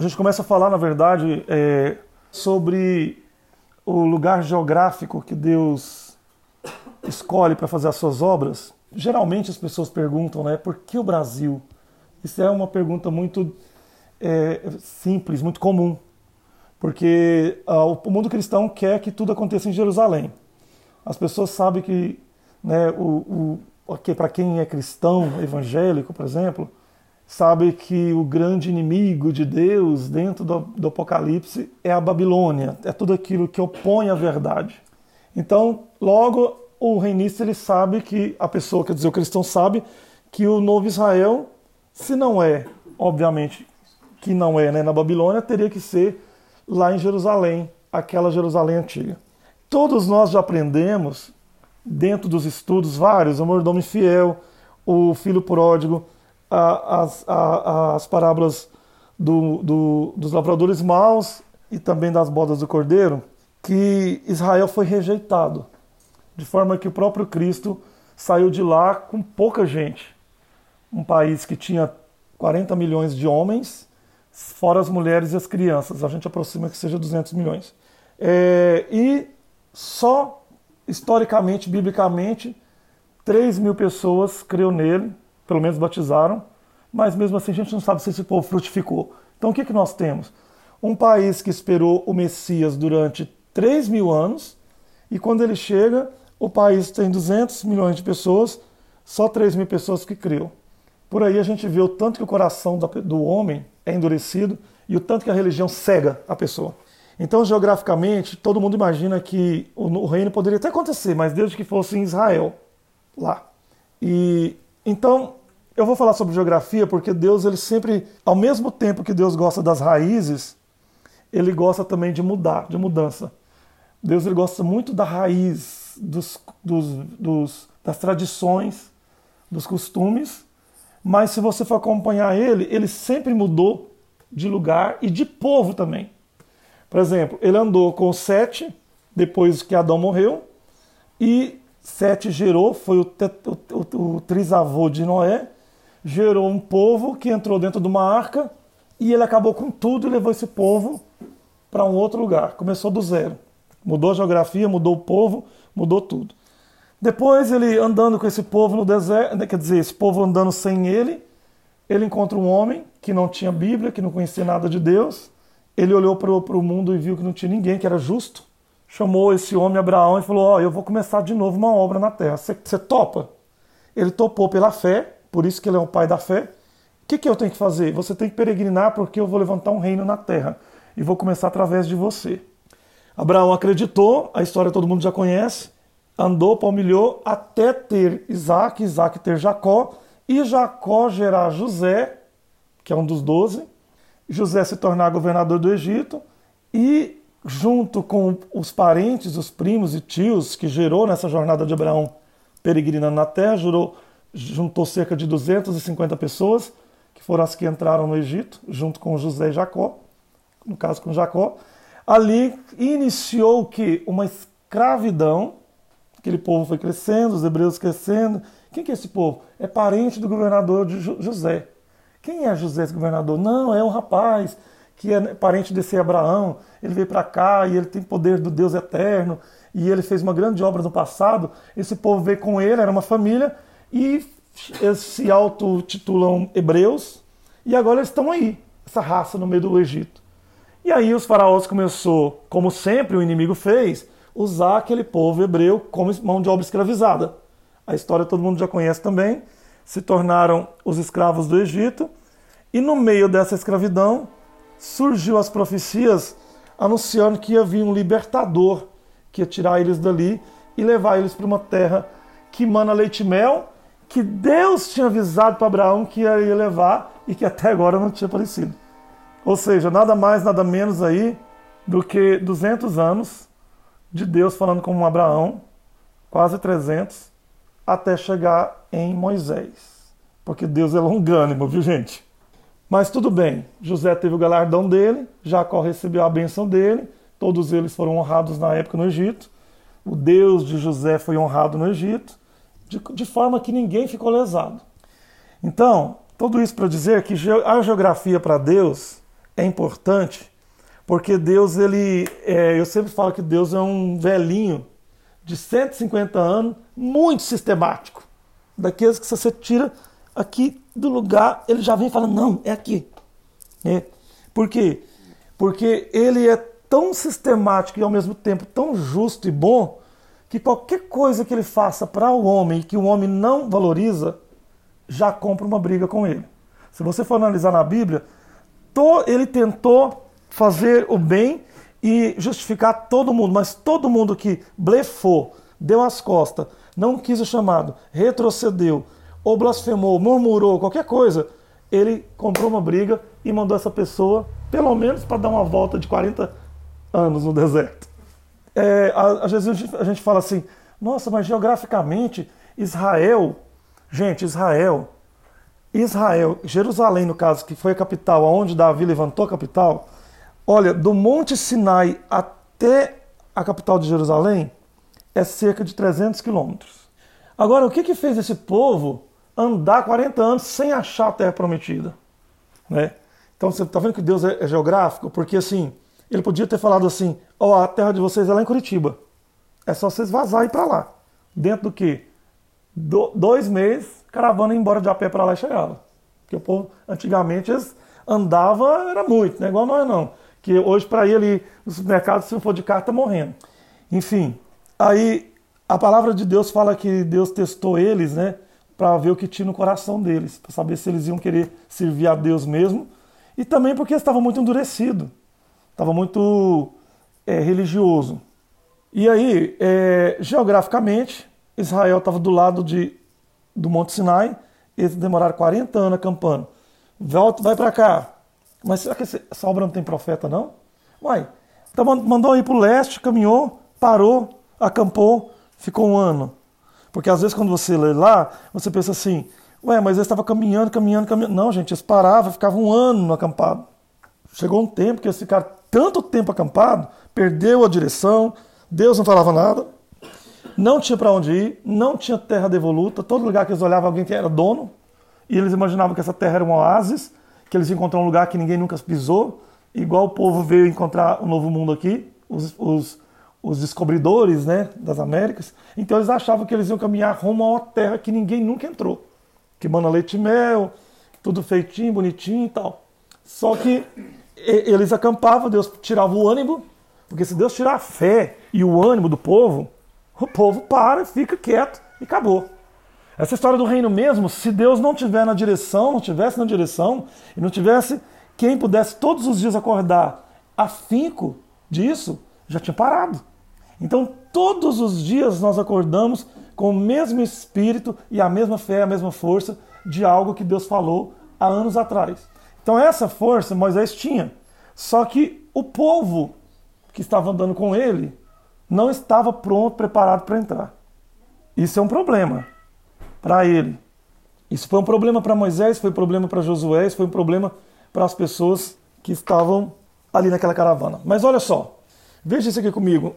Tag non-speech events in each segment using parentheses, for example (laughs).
A gente começa a falar, na verdade, é, sobre o lugar geográfico que Deus escolhe para fazer as suas obras. Geralmente as pessoas perguntam, né, por que o Brasil? Isso é uma pergunta muito é, simples, muito comum, porque ah, o mundo cristão quer que tudo aconteça em Jerusalém. As pessoas sabem que, né, o, o, para quem é cristão, evangélico, por exemplo, sabe que o grande inimigo de Deus dentro do, do, Apocalipse é a Babilônia, é tudo aquilo que opõe a verdade. Então, logo o reinista ele sabe que a pessoa, quer dizer, o cristão sabe que o novo Israel, se não é, obviamente, que não é né, na Babilônia, teria que ser lá em Jerusalém, aquela Jerusalém antiga. Todos nós já aprendemos, dentro dos estudos vários, o mordomo fiel, o filho pródigo, as, as parábolas do, do, dos lavradores maus e também das bodas do cordeiro, que Israel foi rejeitado, de forma que o próprio Cristo saiu de lá com pouca gente. Um país que tinha 40 milhões de homens, fora as mulheres e as crianças. A gente aproxima que seja 200 milhões. É, e só historicamente, biblicamente, 3 mil pessoas creu nele, pelo menos batizaram, mas mesmo assim a gente não sabe se esse povo frutificou. Então o que, que nós temos? Um país que esperou o Messias durante 3 mil anos, e quando ele chega, o país tem 200 milhões de pessoas, só 3 mil pessoas que criam. Por aí a gente vê o tanto que o coração do homem é endurecido e o tanto que a religião cega a pessoa. Então, geograficamente, todo mundo imagina que o reino poderia até acontecer, mas desde que fosse em Israel, lá. E então eu vou falar sobre geografia porque Deus, ele sempre, ao mesmo tempo que Deus gosta das raízes, ele gosta também de mudar, de mudança. Deus ele gosta muito da raiz, dos, dos, dos, das tradições, dos costumes, mas se você for acompanhar ele, ele sempre mudou de lugar e de povo também. Por exemplo, ele andou com Sete, depois que Adão morreu, e Sete gerou, foi o, o, o, o trisavô de Noé, gerou um povo que entrou dentro de uma arca e ele acabou com tudo e levou esse povo para um outro lugar. Começou do zero. Mudou a geografia, mudou o povo, mudou tudo. Depois ele andando com esse povo no deserto, né, quer dizer, esse povo andando sem ele, ele encontra um homem que não tinha Bíblia, que não conhecia nada de Deus. Ele olhou para o mundo e viu que não tinha ninguém, que era justo. Chamou esse homem Abraão e falou: Ó, oh, eu vou começar de novo uma obra na terra. Você topa? Ele topou pela fé por isso que ele é o pai da fé. O que, que eu tenho que fazer? Você tem que peregrinar porque eu vou levantar um reino na terra e vou começar através de você. Abraão acreditou, a história todo mundo já conhece, andou, palmilhou até ter Isaac, Isaac ter Jacó, e Jacó gerar José, que é um dos doze, José se tornar governador do Egito, e junto com os parentes, os primos e tios que gerou nessa jornada de Abraão peregrinando na terra, jurou juntou cerca de 250 pessoas, que foram as que entraram no Egito, junto com José e Jacó, no caso com Jacó. Ali iniciou o que? Uma escravidão. Aquele povo foi crescendo, os hebreus crescendo. Quem que é esse povo? É parente do governador de José. Quem é José, esse governador? Não, é um rapaz que é parente desse Abraão. Ele veio para cá e ele tem poder do Deus eterno. E ele fez uma grande obra no passado. Esse povo veio com ele, era uma família, e se auto-titulam hebreus e agora estão aí, essa raça no meio do Egito. E aí os faraós começou, como sempre o inimigo fez, usar aquele povo hebreu como mão de obra escravizada. A história todo mundo já conhece também. Se tornaram os escravos do Egito. E no meio dessa escravidão surgiu as profecias anunciando que ia vir um libertador que ia tirar eles dali e levar eles para uma terra que mana leite e mel, que Deus tinha avisado para Abraão que ia levar e que até agora não tinha aparecido. Ou seja, nada mais, nada menos aí do que 200 anos de Deus falando com Abraão, quase 300, até chegar em Moisés. Porque Deus é longânimo, viu gente? Mas tudo bem, José teve o galardão dele, Jacó recebeu a benção dele, todos eles foram honrados na época no Egito. O Deus de José foi honrado no Egito, de, de forma que ninguém ficou lesado. Então, tudo isso para dizer que a geografia para Deus é importante, porque Deus, ele, é, eu sempre falo que Deus é um velhinho de 150 anos, muito sistemático. Daqueles que você tira aqui do lugar, ele já vem falando, não, é aqui. É. Por quê? Porque ele é tão sistemático e ao mesmo tempo tão justo e bom, que qualquer coisa que ele faça para o homem que o homem não valoriza, já compra uma briga com ele. Se você for analisar na Bíblia, ele tentou fazer o bem e justificar todo mundo, mas todo mundo que blefou, deu as costas, não quis o chamado, retrocedeu, ou blasfemou, murmurou, qualquer coisa, ele comprou uma briga e mandou essa pessoa, pelo menos para dar uma volta de 40 anos no deserto. É, às vezes a gente fala assim, nossa, mas geograficamente, Israel, gente, Israel Israel, Jerusalém, no caso, que foi a capital, aonde Davi levantou a capital, olha, do Monte Sinai até a capital de Jerusalém é cerca de 300 quilômetros. Agora, o que, que fez esse povo andar 40 anos sem achar a terra prometida? Né? Então, você está vendo que Deus é, é, geográfico? Porque, assim, ele podia ter falado assim, ó, oh, a terra de vocês é lá em Curitiba. É só vocês vazarem para lá. Dentro do quê? Do, dois meses caravana embora de a pé para lá e chegava. Porque o povo, antigamente, eles andava, era muito, não é igual nós não. Que hoje, para ir ali no supermercado, se for de carro, tá morrendo. Enfim, aí a palavra de Deus fala que Deus testou eles, né? Para ver o que tinha no coração deles, para saber se eles iam querer servir a Deus mesmo. E também porque estava muito endurecido, estava muito é, religioso. E aí, é, geograficamente, Israel estava do lado de do Monte Sinai, eles demoraram 40 anos acampando. Volta, vai para cá. Mas será que essa obra não tem profeta, não? Uai, então mandou ir para o leste, caminhou, parou, acampou, ficou um ano. Porque às vezes quando você lê lá, você pensa assim, ué, mas eles estavam caminhando, caminhando, caminhando. Não, gente, eles paravam, ficavam um ano no acampado. Chegou um tempo que eles ficaram tanto tempo acampado, perdeu a direção, Deus não falava nada não tinha para onde ir, não tinha terra devoluta, todo lugar que eles olhavam alguém que era dono, e eles imaginavam que essa terra era um oásis, que eles encontraram um lugar que ninguém nunca pisou, igual o povo veio encontrar um novo mundo aqui, os, os, os descobridores né, das Américas. Então eles achavam que eles iam caminhar rumo a uma terra que ninguém nunca entrou, que mana leite e mel, tudo feitinho, bonitinho e tal. Só que eles acampavam, Deus tirava o ânimo, porque se Deus tirar a fé e o ânimo do povo, o povo para, fica quieto e acabou. Essa história do reino mesmo, se Deus não tiver na direção, não tivesse na direção, e não tivesse quem pudesse todos os dias acordar afinco disso, já tinha parado. Então, todos os dias nós acordamos com o mesmo espírito e a mesma fé, a mesma força de algo que Deus falou há anos atrás. Então, essa força Moisés tinha. Só que o povo que estava andando com ele não estava pronto, preparado para entrar. Isso é um problema para ele. Isso foi um problema para Moisés, foi um problema para Josué, foi um problema para as pessoas que estavam ali naquela caravana. Mas olha só, veja isso aqui comigo.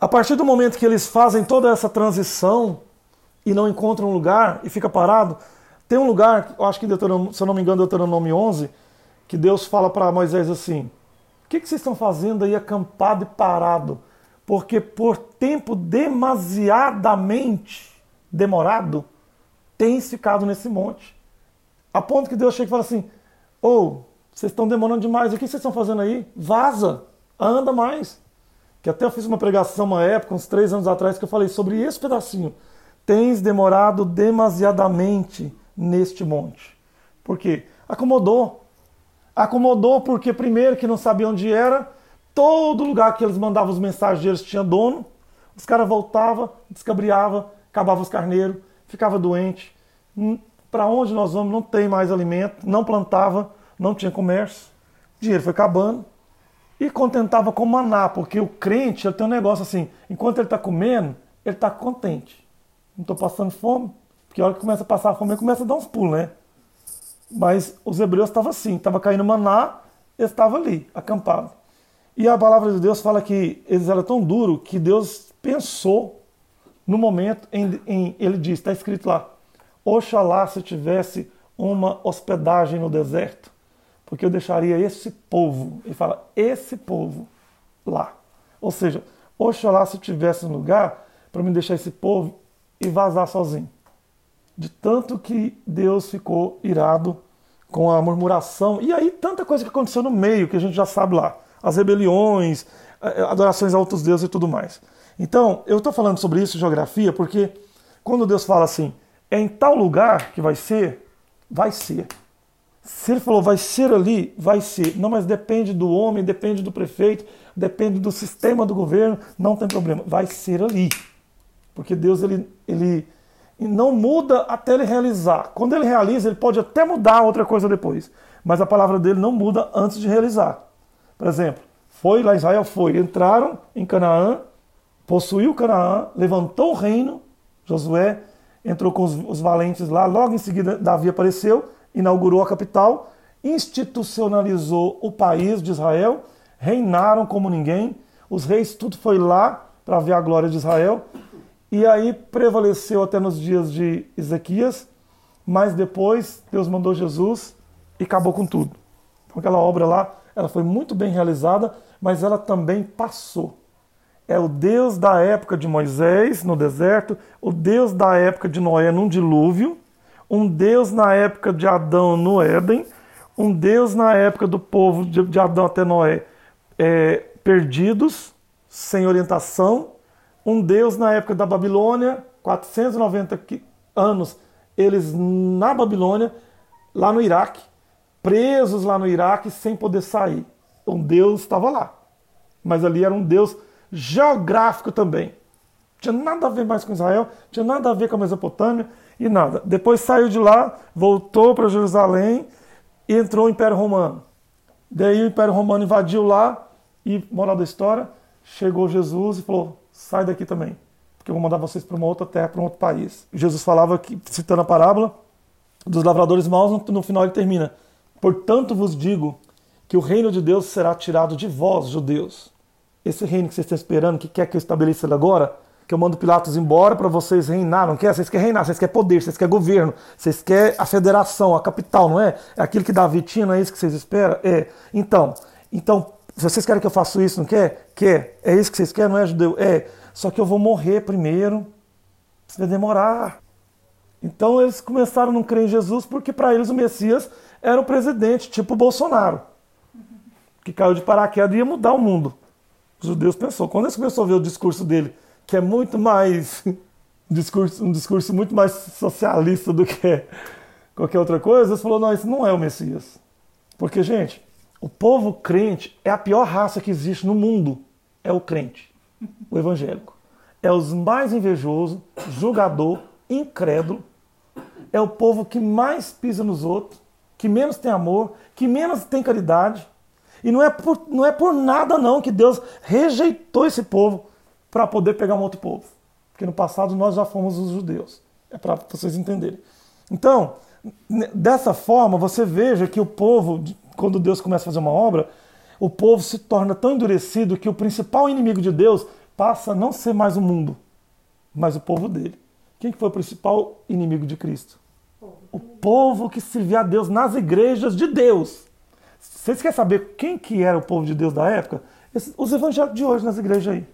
A partir do momento que eles fazem toda essa transição e não encontram um lugar e fica parado, tem um lugar, eu acho que se eu não me engano, Deuteronômio 11, que Deus fala para Moisés assim: O que, que vocês estão fazendo aí acampado e parado? porque por tempo demasiadamente demorado tens ficado nesse monte. A ponto que Deus chega e fala assim: Ô, oh, vocês estão demorando demais, o que vocês estão fazendo aí? Vaza, anda mais. Que até eu fiz uma pregação uma época, uns três anos atrás, que eu falei sobre esse pedacinho. Tens demorado demasiadamente neste monte. Por quê? Acomodou. Acomodou porque, primeiro, que não sabia onde era, todo lugar que eles mandavam os mensageiros tinha dono, os caras voltavam, descabriavam, acabavam os carneiros, ficava doente. Hum, Para onde nós vamos? Não tem mais alimento, não plantava, não tinha comércio, o dinheiro foi acabando. E contentava com maná, porque o crente ele tem um negócio assim: enquanto ele está comendo, ele está contente. Não estou passando fome, porque a hora que começa a passar fome, ele começa a dar uns pulos, né? Mas os hebreus estavam assim, estava caindo maná, eles estavam ali, acampados. E a palavra de Deus fala que eles eram tão duros que Deus pensou no momento em, em ele diz, está escrito lá, Oxalá se tivesse uma hospedagem no deserto, porque eu deixaria esse povo, ele fala, esse povo lá. Ou seja, oxalá se tivesse um lugar para me deixar esse povo e vazar sozinho. De tanto que Deus ficou irado com a murmuração. E aí, tanta coisa que aconteceu no meio, que a gente já sabe lá. As rebeliões, adorações a outros deuses e tudo mais. Então, eu estou falando sobre isso, geografia, porque quando Deus fala assim, é em tal lugar que vai ser, vai ser. Se ele falou vai ser ali, vai ser. Não, mas depende do homem, depende do prefeito, depende do sistema do governo, não tem problema. Vai ser ali. Porque Deus ele, ele não muda até ele realizar. Quando ele realiza, ele pode até mudar outra coisa depois. Mas a palavra dele não muda antes de realizar. Por exemplo, foi lá Israel foi, entraram em Canaã, possuiu Canaã, levantou o reino, Josué entrou com os, os valentes lá, logo em seguida Davi apareceu, inaugurou a capital, institucionalizou o país de Israel, reinaram como ninguém, os reis tudo foi lá para ver a glória de Israel, e aí prevaleceu até nos dias de Ezequias, mas depois Deus mandou Jesus e acabou com tudo. Então, aquela obra lá, ela foi muito bem realizada, mas ela também passou é o Deus da época de Moisés no deserto, o Deus da época de Noé num dilúvio, um Deus na época de Adão no Éden, um Deus na época do povo de Adão até Noé é, perdidos, sem orientação, um Deus na época da Babilônia, 490 anos, eles na Babilônia, lá no Iraque, presos lá no Iraque sem poder sair. Um Deus estava lá, mas ali era um Deus geográfico também. Tinha nada a ver mais com Israel, tinha nada a ver com a Mesopotâmia e nada. Depois saiu de lá, voltou para Jerusalém e entrou o Império Romano. Daí o Império Romano invadiu lá e, moral da história, chegou Jesus e falou: sai daqui também, porque eu vou mandar vocês para uma outra terra, para um outro país. Jesus falava, que, citando a parábola dos lavradores maus, no, final ele termina: Portanto vos digo que o reino de Deus será tirado de vós, judeus esse reino que vocês estão esperando, que quer que eu estabeleça ele agora, que eu mando Pilatos embora para vocês reinar, não quer? Vocês querem reinar, vocês querem poder, vocês querem governo, vocês querem a federação, a capital, não é? É aquilo que Davi tinha, não é isso que vocês esperam? É. Então, então, vocês querem que eu faça isso, não quer? Quer. É isso que vocês querem, não é, judeu? É. Só que eu vou morrer primeiro. Isso vai demorar. Então eles começaram a não crer em Jesus porque para eles o Messias era o presidente, tipo Bolsonaro, que caiu de paraquedas e ia mudar o mundo os judeus pensou. Quando eles começaram a ver o discurso dele, que é muito mais (laughs) um discurso, um discurso muito mais socialista do que qualquer outra coisa, eles falaram, não, isso não é o Messias. Porque, gente, o povo crente é a pior raça que existe no mundo. É o crente, o evangélico. É os mais invejoso, julgador, incrédulo. É o povo que mais pisa nos outros, que menos tem amor, que menos tem caridade. E não é por, não é por nada não que Deus rejeitou esse povo para poder pegar um outro povo. Porque no passado nós já fomos os judeus. É para vocês entenderem. Então, dessa forma, você veja que o povo, quando Deus começa a fazer uma obra, o povo se torna tão endurecido que o principal inimigo de Deus passa a não ser mais o mundo, mas o povo dele. Quem foi o principal inimigo de Cristo? O povo que servia a Deus nas igrejas de Deus. Vocês querem saber quem que era o povo de Deus da época? Os evangélicos de hoje nas igrejas aí.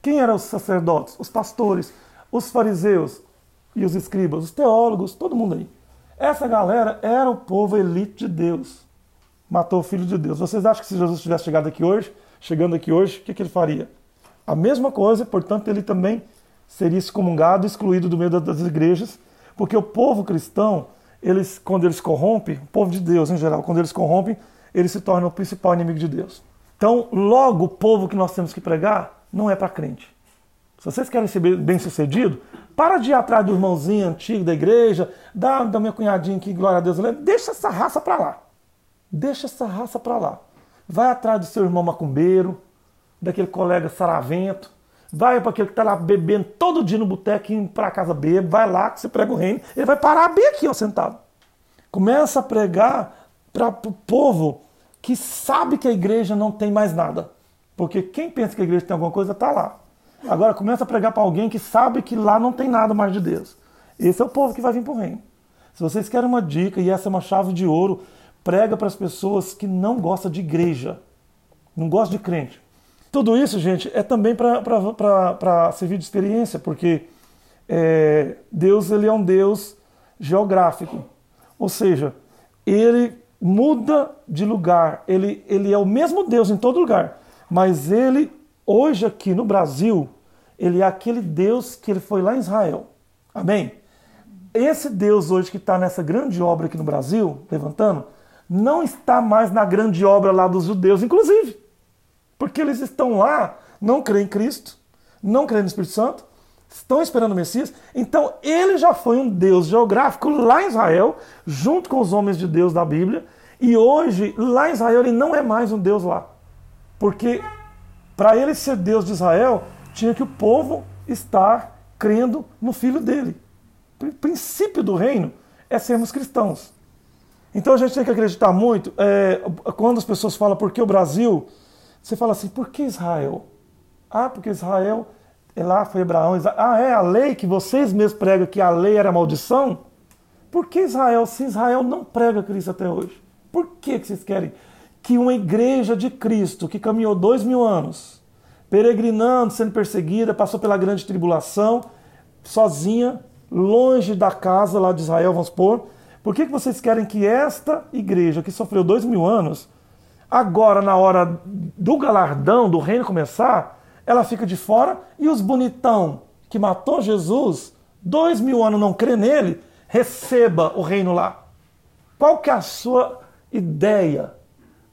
Quem eram os sacerdotes, os pastores, os fariseus, e os escribas, os teólogos, todo mundo aí. Essa galera era o povo elite de Deus. Matou o filho de Deus. Vocês acham que se Jesus tivesse chegado aqui hoje, chegando aqui hoje, o que, que ele faria? A mesma coisa, portanto, ele também seria excomungado, excluído do meio das igrejas, porque o povo cristão, eles, quando eles corrompem, o povo de Deus em geral, quando eles corrompem, eles se tornam o principal inimigo de Deus. Então, logo, o povo que nós temos que pregar não é para crente. Se vocês querem ser bem sucedido, para de ir atrás do irmãozinho antigo da igreja, da, da minha cunhadinha que, glória a Deus, deixa essa raça para lá. Deixa essa raça para lá. Vai atrás do seu irmão macumbeiro, daquele colega saravento, vai para aquele que está lá bebendo todo dia no boteco, indo para casa beber, vai lá que você prega o reino, ele vai parar bem aqui, ó, sentado. Começa a pregar para o povo que sabe que a igreja não tem mais nada. Porque quem pensa que a igreja tem alguma coisa está lá. Agora começa a pregar para alguém que sabe que lá não tem nada mais de Deus. Esse é o povo que vai vir para o reino. Se vocês querem uma dica, e essa é uma chave de ouro, prega para as pessoas que não gostam de igreja, não gostam de crente. Tudo isso, gente, é também para servir de experiência, porque é, Deus ele é um Deus geográfico. Ou seja, ele muda de lugar. Ele, ele é o mesmo Deus em todo lugar. Mas ele, hoje aqui no Brasil, ele é aquele Deus que ele foi lá em Israel. Amém? Esse Deus hoje que está nessa grande obra aqui no Brasil, levantando, não está mais na grande obra lá dos judeus, inclusive. Porque eles estão lá, não creem em Cristo, não creem no Espírito Santo, estão esperando o Messias. Então ele já foi um Deus geográfico lá em Israel, junto com os homens de Deus da Bíblia. E hoje, lá em Israel, ele não é mais um Deus lá. Porque para ele ser Deus de Israel, tinha que o povo estar crendo no filho dele. O princípio do reino é sermos cristãos. Então a gente tem que acreditar muito. É, quando as pessoas falam por que o Brasil, você fala assim, por que Israel? Ah, porque Israel, é lá foi Abraão. Ah, é a lei que vocês mesmos pregam que a lei era maldição? Por que Israel, se Israel não prega Cristo até hoje? Por que, que vocês querem que uma igreja de Cristo, que caminhou dois mil anos, peregrinando, sendo perseguida, passou pela grande tribulação, sozinha, longe da casa lá de Israel, vamos supor, por que, que vocês querem que esta igreja, que sofreu dois mil anos, Agora, na hora do galardão, do reino começar, ela fica de fora e os bonitão que matou Jesus, dois mil anos não crê nele, receba o reino lá. Qual que é a sua ideia?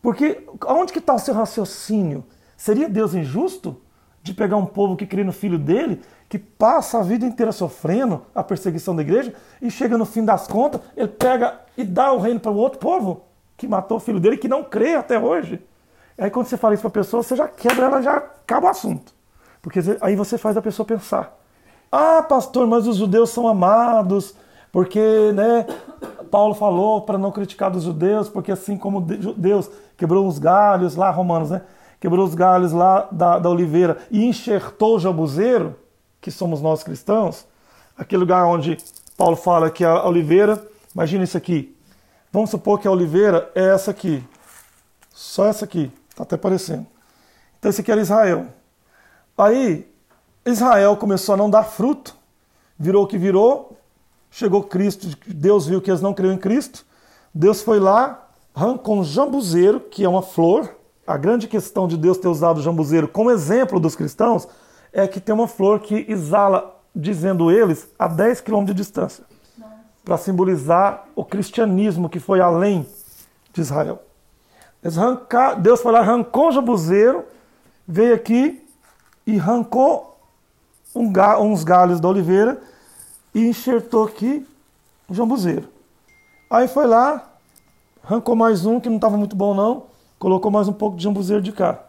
Porque onde que está o seu raciocínio? Seria Deus injusto de pegar um povo que crê no filho dele, que passa a vida inteira sofrendo a perseguição da igreja, e chega no fim das contas, ele pega e dá o reino para o outro povo? que matou o filho dele, que não crê até hoje. Aí quando você fala isso para a pessoa, você já quebra ela, já acaba o assunto. Porque aí você faz a pessoa pensar. Ah, pastor, mas os judeus são amados, porque, né, Paulo falou para não criticar dos judeus, porque assim como Deus quebrou os galhos lá, Romanos, né? Quebrou os galhos lá da, da oliveira e enxertou o jabuzeiro, que somos nós cristãos, aquele lugar onde Paulo fala que a oliveira, imagina isso aqui, Vamos supor que a oliveira é essa aqui. Só essa aqui. Está até parecendo. Então esse aqui era Israel. Aí Israel começou a não dar fruto. Virou o que virou. Chegou Cristo. Deus viu que eles não criam em Cristo. Deus foi lá, arrancou um jambuzeiro, que é uma flor. A grande questão de Deus ter usado o jambuzeiro como exemplo dos cristãos é que tem uma flor que exala, dizendo eles, a 10 quilômetros de distância para simbolizar o cristianismo que foi além de Israel. Deus foi lá, arrancou o jabuzeiro, veio aqui e arrancou um ga, uns galhos da oliveira e enxertou aqui o jambuzeiro. Aí foi lá, arrancou mais um que não estava muito bom não, colocou mais um pouco de jambuzeiro de cá.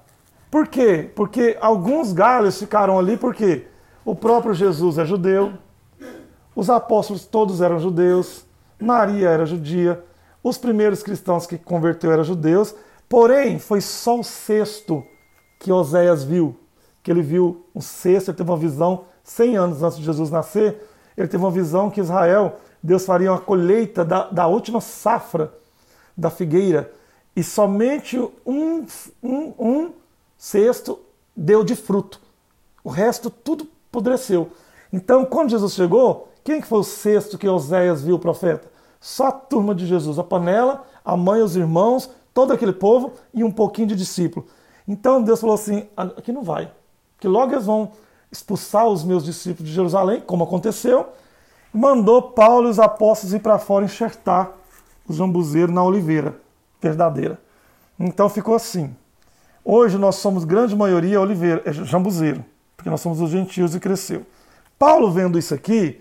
Por quê? Porque alguns galhos ficaram ali porque o próprio Jesus é judeu, os apóstolos todos eram judeus, Maria era judia, os primeiros cristãos que converteu eram judeus, porém foi só o sexto que Oséias viu, que ele viu um sexto, ele teve uma visão 100 anos antes de Jesus nascer, ele teve uma visão que Israel, Deus faria uma colheita da, da última safra da figueira, e somente um, um, um sexto deu de fruto. O resto tudo apodreceu. Então, quando Jesus chegou, Quem que foi o sexto que Oséias viu o profeta? Só a turma de Jesus, a panela, a mãe, os irmãos, todo aquele povo e um pouquinho de discípulo. Então Deus falou assim: aqui não vai, que logo eles vão expulsar os meus discípulos de Jerusalém, como aconteceu, mandou Paulo e os apóstolos ir para fora enxertar o jambuzeiro na oliveira verdadeira. Então ficou assim. Hoje nós somos grande maioria oliveira, é jambuzeiro, porque nós somos os gentios e cresceu. Paulo vendo isso aqui,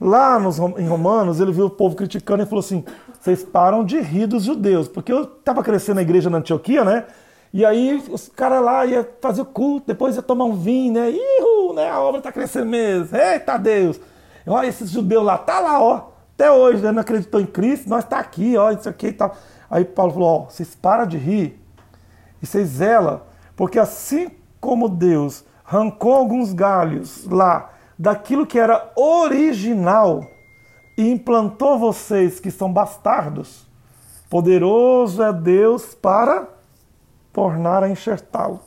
lá nos, em Romanos, ele viu o povo criticando e falou assim: vocês param de rir dos judeus, porque eu estava crescendo na igreja na Antioquia, né? E aí os caras lá iam fazer o culto, depois ia tomar um vinho, né? Ihu, né? A obra está crescendo mesmo. Eita Deus! Olha esses judeus lá, tá lá, ó. Até hoje, né? Não acreditou em Cristo, nós tá aqui, ó, isso aqui e tal. Aí Paulo falou, ó, vocês param de rir e vocês zelam, porque assim como Deus arrancou alguns galhos lá daquilo que era original e implantou vocês que são bastardos, poderoso é Deus para tornar a enxertá-lo.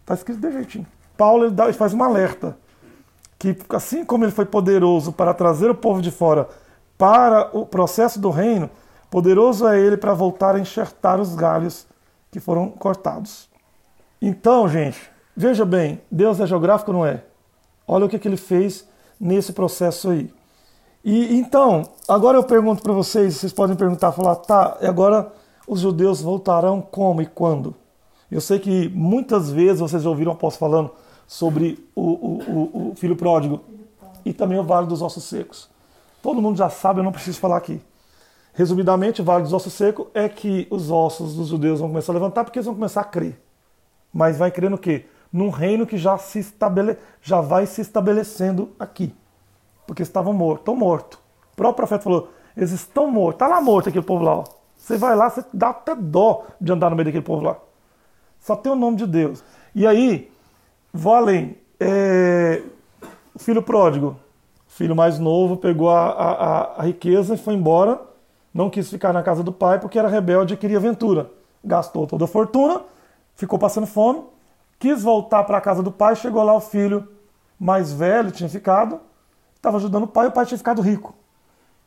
Está escrito de jeitinho. Paulo ele, dá, ele faz um alerta que assim como ele foi poderoso para trazer o povo de fora para o processo do reino, poderoso é ele para voltar a enxertar os galhos que foram cortados. Então, gente, veja bem, Deus é geográfico não é? Olha o que, que ele fez nesse processo aí. E então, agora eu pergunto para vocês, vocês podem perguntar, falar, tá, e agora os judeus voltarão como e quando? Eu sei que muitas vezes vocês ouviram o apóstolo falando sobre o, o, o, o filho pródigo e também o vale dos ossos secos. Todo mundo já sabe, eu não preciso falar aqui. Resumidamente, vale dos ossos secos é que os ossos dos judeus vão começar a levantar porque eles vão começar a crer. Mas vai crer no quê? Num reino que já, se estabele... já vai se estabelecendo aqui. Porque estavam mortos, estão mortos. O próprio profeta falou, eles estão mortos. Está lá morto aquele povo lá. Ó. Você vai lá, você dá até dó de andar no meio daquele povo lá. Só tem o nome de Deus. E aí, além. É... O filho pródigo, filho mais novo, pegou a, a, a riqueza e foi embora. Não quis ficar na casa do pai porque era rebelde e queria aventura. Gastou toda a fortuna, ficou passando fome, quis voltar para a casa do pai. Chegou lá o filho mais velho, tinha ficado, estava ajudando o pai e o pai tinha ficado rico.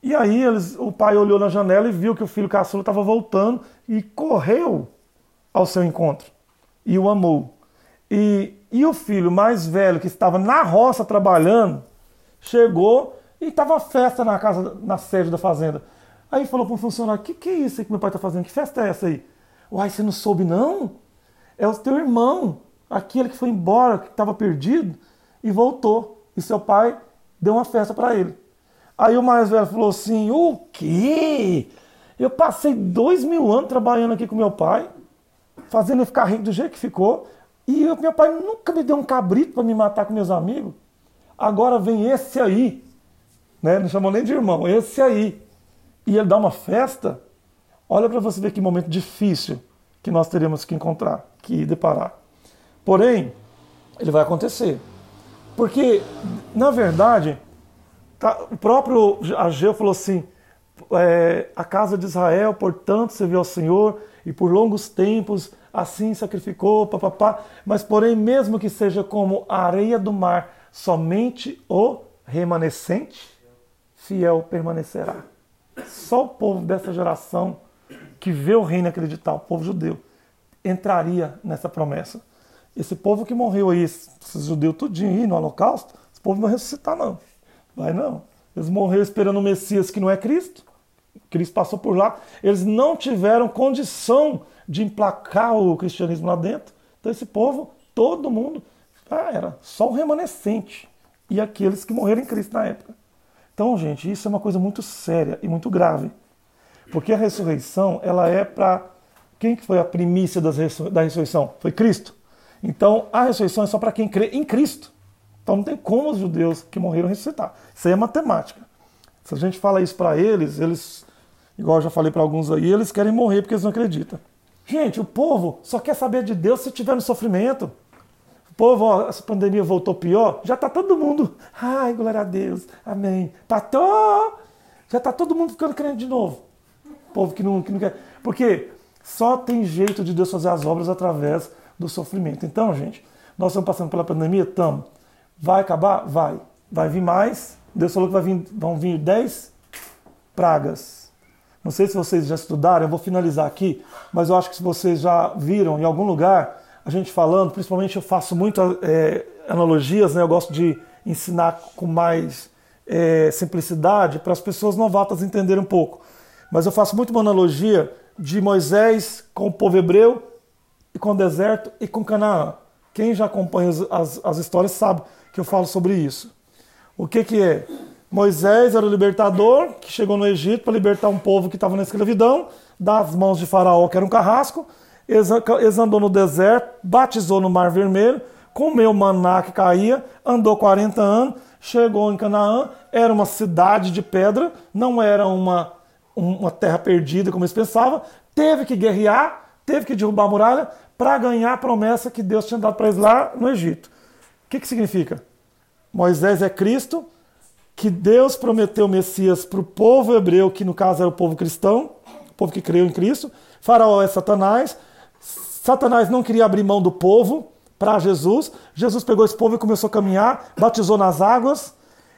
E aí eles, o pai olhou na janela e viu que o filho caçula estava voltando e correu ao seu encontro e o amou. E, e o filho mais velho, que estava na roça trabalhando, chegou e estava festa na casa, na sede da fazenda. Aí falou para um funcionário: O que, que é isso aí que meu pai está fazendo? Que festa é essa aí? Uai, você não soube não? É o teu irmão, aquele que foi embora, que estava perdido, e voltou. E seu pai deu uma festa para ele. Aí o mais velho falou assim: O quê? Eu passei dois mil anos trabalhando aqui com meu pai fazendo ele ficar rico do jeito que ficou. E eu, meu pai nunca me deu um cabrito para me matar com meus amigos. Agora vem esse aí, né? não chamou nem de irmão, esse aí. E ele dá uma festa. Olha para você ver que momento difícil que nós teremos que encontrar, que deparar. Porém, ele vai acontecer. Porque, na verdade, tá, o próprio Ageu falou assim: é, a casa de Israel, portanto, serviu ao Senhor e por longos tempos assim sacrificou, papapá. Mas, porém, mesmo que seja como a areia do mar, somente o remanescente fiel permanecerá. Só o povo dessa geração que vê o reino acreditar, o povo judeu, entraria nessa promessa. Esse povo que morreu aí, esses judeus tudinho aí no holocausto, esse povo não vai ressuscitar não. Vai não. Eles morreram esperando o Messias que não é Cristo. Cristo passou por lá, eles não tiveram condição de emplacar o cristianismo lá dentro. Então esse povo, todo mundo, ah, era só o remanescente e aqueles que morreram em Cristo na época. Então, gente, isso é uma coisa muito séria e muito grave. Porque a ressurreição, ela é para quem que foi a primícia da ressurreição? Foi Cristo. Então, a ressurreição é só para quem crê em Cristo. Então não tem como os judeus que morreram ressuscitar. Isso aí é matemática. Se a gente fala isso para eles, eles, igual eu já falei para alguns aí, eles querem morrer porque eles não acreditam. Gente, o povo só quer saber de Deus se tiver no sofrimento. Povo, ó, essa pandemia voltou pior, já está todo mundo, ai, glória a Deus, amém. Pastor, já está todo mundo ficando crente de novo. Povo que não, que não quer. Porque só tem jeito de Deus fazer as obras através do sofrimento. Então, gente, nós estamos passando pela pandemia? Estamos. Vai acabar? Vai. Vai vir mais Deus falou que vai vir, vão vir dez pragas. Não sei se vocês já estudaram, eu vou finalizar aqui, mas eu acho que se vocês já viram em algum lugar a gente falando, principalmente eu faço muito é, analogias, né? eu gosto de ensinar com mais é, simplicidade para as pessoas novatas entenderem um pouco. Mas eu faço muito uma analogia de Moisés com o povo hebreu e com o deserto e com Canaã. Quem já acompanha as, as histórias sabe que eu falo sobre isso. O que, que é? Moisés era o libertador que chegou no Egito para libertar um povo que estava na escravidão das mãos de Faraó, que era um carrasco. Eles andou no deserto, batizou no Mar Vermelho, comeu maná que caía, andou 40 anos, chegou em Canaã, era uma cidade de pedra, não era uma, uma terra perdida como eles pensavam, teve que guerrear, teve que derrubar a muralha para ganhar a promessa que Deus tinha dado para eles lá no Egito. O que, que significa? Moisés é Cristo, que Deus prometeu o Messias para o povo hebreu, que no caso era o povo cristão, o povo que creu em Cristo. Faraó é Satanás. Satanás não queria abrir mão do povo para Jesus. Jesus pegou esse povo e começou a caminhar, batizou nas águas,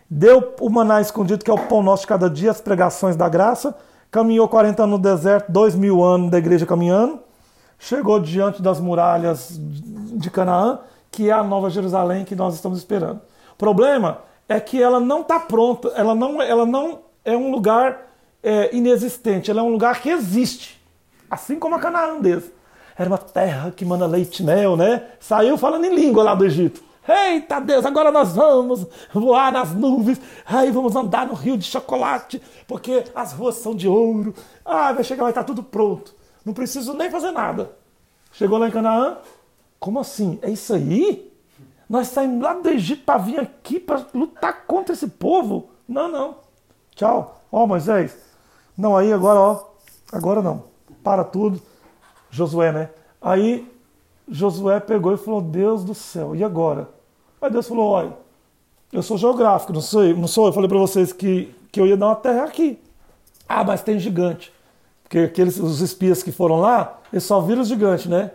deu o maná escondido, que é o pão nosso de cada dia, as pregações da graça. Caminhou 40 anos no deserto, dois mil anos da igreja caminhando. Chegou diante das muralhas de Canaã, que é a nova Jerusalém que nós estamos esperando. O problema é que ela não está pronta, ela não, ela não é um lugar é, inexistente, ela é um lugar que existe, assim como a canaandesa. Era uma terra que manda leite mel, né? Saiu falando em língua lá do Egito. Eita Deus, agora nós vamos voar nas nuvens, aí vamos andar no rio de chocolate, porque as ruas são de ouro. Ah, vai chegar, vai estar tudo pronto. Não preciso nem fazer nada. Chegou lá em Canaã, como assim? É isso aí? Nós saímos lá do Egito para vir aqui para lutar contra esse povo? Não, não. Tchau. Ó, oh, Moisés. Não, aí agora, ó. Agora não. Para tudo. Josué, né? Aí Josué pegou e falou: Deus do céu, e agora? Aí Deus falou: olha, eu sou geográfico, não não sou. Eu falei para vocês que, que eu ia dar uma terra aqui. Ah, mas tem gigante. Porque aqueles, os espias que foram lá, eles só viram os gigantes, né?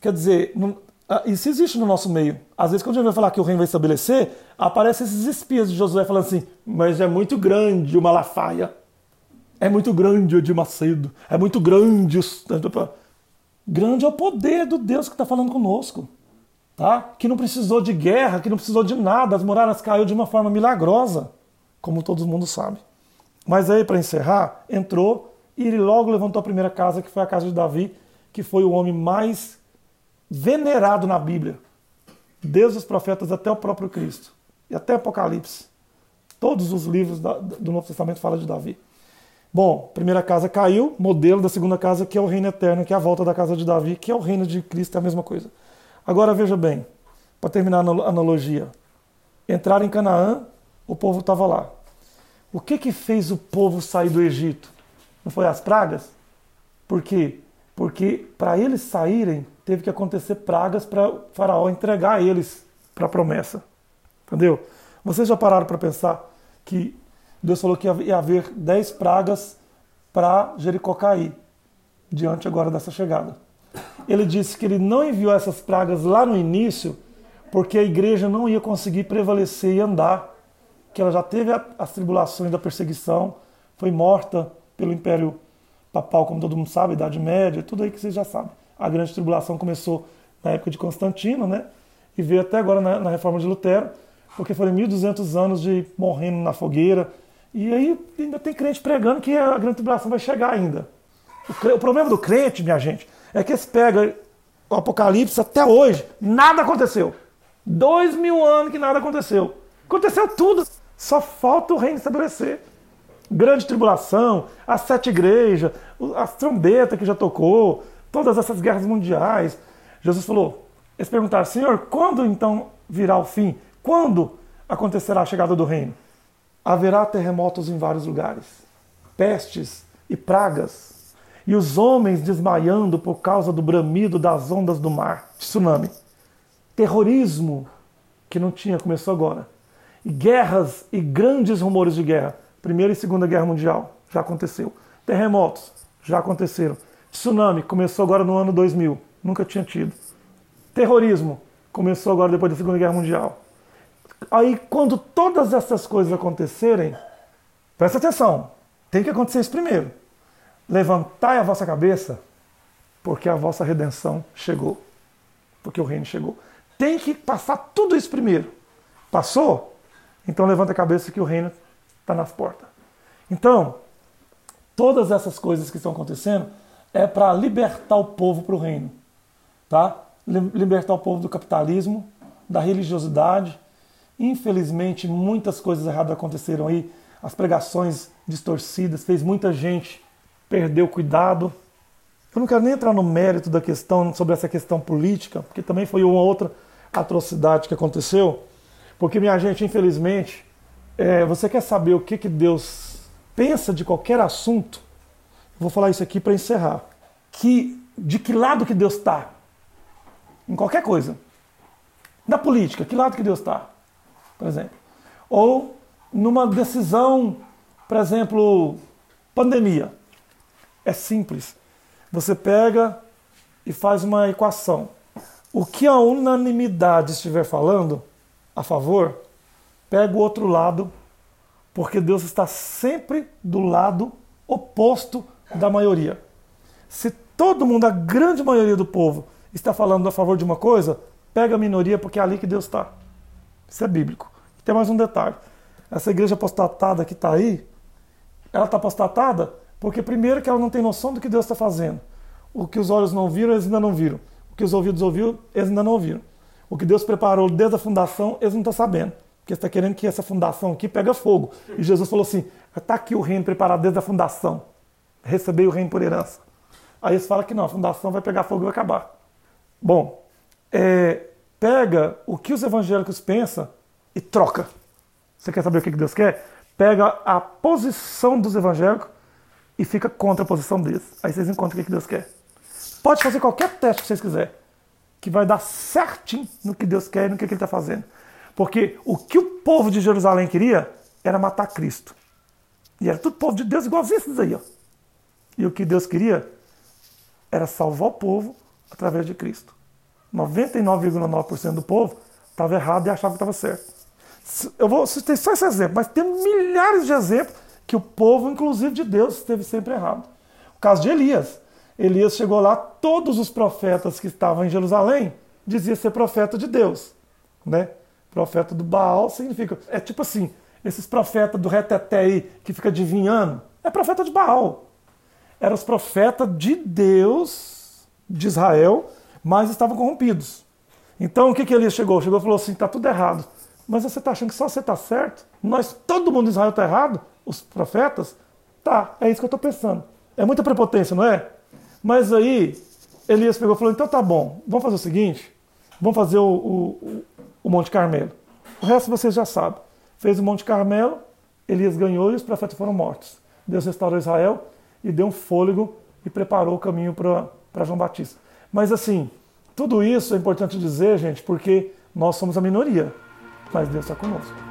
Quer dizer, não, isso existe no nosso meio. Às vezes, quando a gente vai falar que o reino vai estabelecer, aparecem esses espias de Josué falando assim: mas é muito grande o Malafaia, é muito grande o de Macedo, é muito grande o. Grande é o poder do Deus que está falando conosco. Tá? Que não precisou de guerra, que não precisou de nada, as muralhas caiu de uma forma milagrosa, como todo mundo sabe. Mas aí, para encerrar, entrou e ele logo levantou a primeira casa, que foi a casa de Davi, que foi o homem mais venerado na Bíblia. Desde os profetas até o próprio Cristo. E até Apocalipse. Todos os livros do Novo Testamento falam de Davi. Bom, primeira casa caiu, modelo da segunda casa, que é o reino eterno, que é a volta da casa de Davi, que é o reino de Cristo, é a mesma coisa. Agora veja bem, para terminar a analogia. Entraram em Canaã, o povo estava lá. O que que fez o povo sair do Egito? Não foi as pragas? Por quê? Porque para eles saírem, teve que acontecer pragas para Faraó entregar eles para a promessa. Entendeu? Vocês já pararam para pensar que Deus falou que ia haver dez pragas para Jericó cair, diante agora dessa chegada. Ele disse que ele não enviou essas pragas lá no início, porque a igreja não ia conseguir prevalecer e andar, que ela já teve as tribulações da perseguição, foi morta pelo Império Papal, como todo mundo sabe, Idade Média, tudo aí que vocês já sabem a grande tribulação começou na época de Constantino, né? E veio até agora na, na reforma de Lutero, porque foram 1.200 anos de morrendo na fogueira. E aí ainda tem crente pregando que a grande tribulação vai chegar ainda. O, o problema do crente, minha gente, é que eles pegam o Apocalipse até hoje, nada aconteceu. Dois mil anos que nada aconteceu. Aconteceu tudo. Só falta o reino estabelecer. Grande tribulação, as sete igrejas, as trombetas que já tocou, todas essas guerras mundiais. Jesus falou, eles perguntaram, Senhor, quando então virá o fim? Quando acontecerá a chegada do reino? Haverá terremotos em vários lugares, pestes e pragas, e os homens desmaiando por causa do bramido das ondas do mar, tsunami. Terrorismo, que não tinha, começou agora. E guerras e grandes rumores de guerra. Primeira e Segunda Guerra Mundial, já aconteceu. Terremotos, já aconteceram. Tsunami começou agora no ano 2000, nunca tinha tido. Terrorismo começou agora depois da Segunda Guerra Mundial. Aí, quando todas essas coisas acontecerem, presta atenção, tem que acontecer isso primeiro. Levantai a vossa cabeça, porque a vossa redenção chegou. Porque o reino chegou. Tem que passar tudo isso primeiro. Passou? Então levanta a cabeça que o reino está nas portas. Então, todas essas coisas que estão acontecendo é para libertar o povo para o reino. Tá? Libertar o povo do capitalismo, da religiosidade. Infelizmente, muitas coisas erradas aconteceram aí. As pregações distorcidas fez muita gente perder o cuidado. Eu não quero nem entrar no mérito da questão sobre essa questão política, porque também foi uma outra atrocidade que aconteceu. Porque, minha gente, infelizmente, é, você quer saber o que, que Deus pensa de qualquer assunto? Vou falar isso aqui para encerrar. Que, de que lado que Deus está? Em qualquer coisa. Na política, que lado que Deus está? Por exemplo. Ou numa decisão, por exemplo, pandemia. É simples. Você pega e faz uma equação. O que a unanimidade estiver falando, a favor, pega o outro lado, porque Deus está sempre do lado oposto da maioria. Se todo mundo, a grande maioria do povo, está falando a favor de uma coisa, pega a minoria, porque é ali que Deus está. Isso é bíblico. E tem mais um detalhe. Essa igreja apostatada que está aí, ela está apostatada porque, primeiro, que ela não tem noção do que Deus está fazendo. O que os olhos não viram, eles ainda não viram. O que os ouvidos ouviram, eles ainda não ouviram. O que Deus preparou desde a fundação, eles não estão sabendo. Porque está querendo que essa fundação aqui pega fogo. E Jesus falou assim: está aqui o reino preparado desde a fundação. Recebei o reino por herança. Aí eles falam que não, a fundação vai pegar fogo e vai acabar. Bom, é, pega o que os evangélicos pensam e troca. Você quer saber o que Deus quer? Pega a posição dos evangélicos e fica contra a posição deles. Aí vocês encontram o que Deus quer. Pode fazer qualquer teste que vocês quiserem que vai dar certinho no que Deus quer e no que Ele está fazendo. Porque o que o povo de Jerusalém queria era matar Cristo. E era tudo povo de Deus igualzinho esses aí. Ó. E o que Deus queria era salvar o povo através de Cristo. 99,9% do povo estava errado e achava que estava certo. Eu vou citar só esse exemplo, mas tem milhares de exemplos que o povo, inclusive de Deus, esteve sempre errado. O caso de Elias. Elias chegou lá, todos os profetas que estavam em Jerusalém diziam ser profeta de Deus. Né? Profeta do Baal significa. É tipo assim, esses profetas do reteté aí que fica adivinhando, é profeta de Baal. Eram os profetas de Deus, de Israel, mas estavam corrompidos. Então o que, que Elias chegou? Chegou e falou assim: está tudo errado. Mas você está achando que só você está certo? Nós, todo mundo em Israel está errado? Os profetas? Tá, é isso que eu estou pensando. É muita prepotência, não é? Mas aí Elias pegou e falou: então tá bom, vamos fazer o seguinte: vamos fazer o, o, o Monte Carmelo. O resto vocês já sabem. Fez o Monte Carmelo, Elias ganhou e os profetas foram mortos. Deus restaurou Israel e deu um fôlego e preparou o caminho para João Batista. Mas assim, tudo isso é importante dizer, gente, porque nós somos a minoria, mas Deus está conosco.